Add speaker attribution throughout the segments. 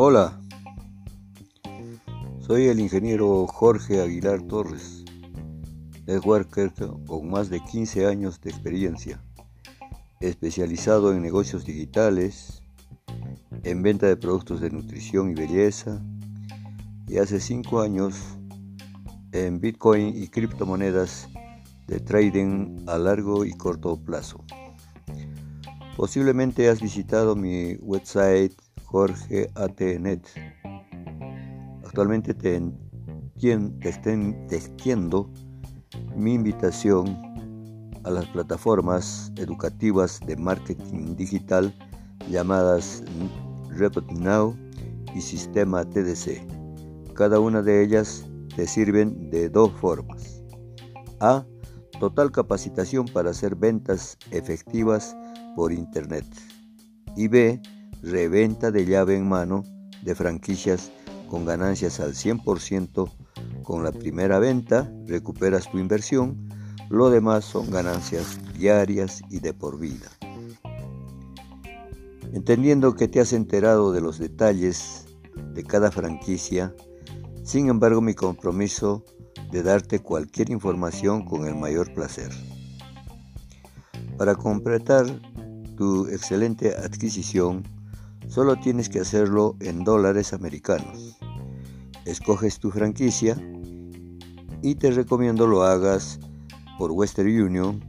Speaker 1: Hola, soy el ingeniero Jorge Aguilar Torres, networker con más de 15 años de experiencia, especializado en negocios digitales, en venta de productos de nutrición y belleza, y hace 5 años en Bitcoin y criptomonedas de trading a largo y corto plazo. Posiblemente has visitado mi website Jorge ATNet. Actualmente te, te extiendo mi invitación a las plataformas educativas de marketing digital llamadas Now y Sistema TDC. Cada una de ellas te sirven de dos formas. A. Total capacitación para hacer ventas efectivas por Internet. Y B. Reventa de llave en mano de franquicias con ganancias al 100%. Con la primera venta recuperas tu inversión, lo demás son ganancias diarias y de por vida. Entendiendo que te has enterado de los detalles de cada franquicia, sin embargo mi compromiso de darte cualquier información con el mayor placer. Para completar tu excelente adquisición, solo tienes que hacerlo en dólares americanos. Escoges tu franquicia y te recomiendo lo hagas por Western Union,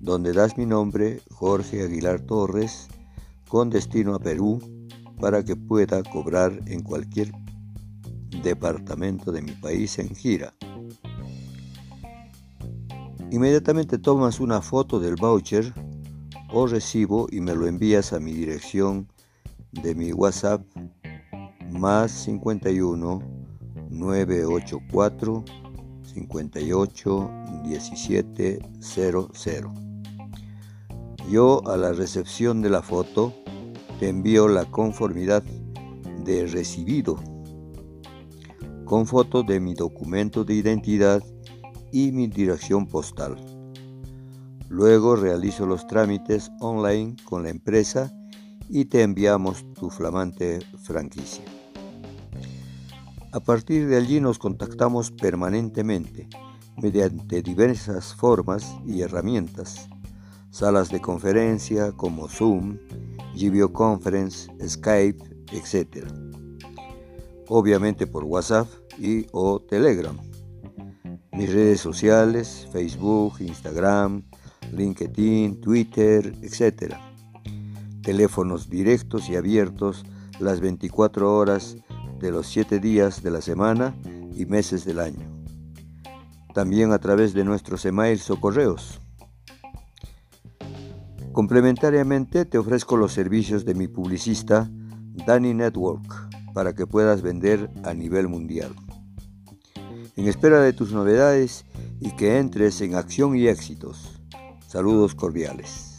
Speaker 1: donde das mi nombre, Jorge Aguilar Torres, con destino a Perú, para que pueda cobrar en cualquier departamento de mi país en gira. Inmediatamente tomas una foto del voucher o recibo y me lo envías a mi dirección de mi WhatsApp más 51 984 58 17 00. Yo a la recepción de la foto te envío la conformidad de recibido con foto de mi documento de identidad y mi dirección postal. Luego realizo los trámites online con la empresa y te enviamos tu flamante franquicia. A partir de allí nos contactamos permanentemente mediante diversas formas y herramientas, salas de conferencia como Zoom, Video Conference, Skype, etc. Obviamente por WhatsApp y o Telegram. Mis redes sociales, Facebook, Instagram, LinkedIn, Twitter, etc. Teléfonos directos y abiertos las 24 horas de los 7 días de la semana y meses del año. También a través de nuestros emails o correos. Complementariamente te ofrezco los servicios de mi publicista Danny Network para que puedas vender a nivel mundial. En espera de tus novedades y que entres en acción y éxitos. Saludos cordiales.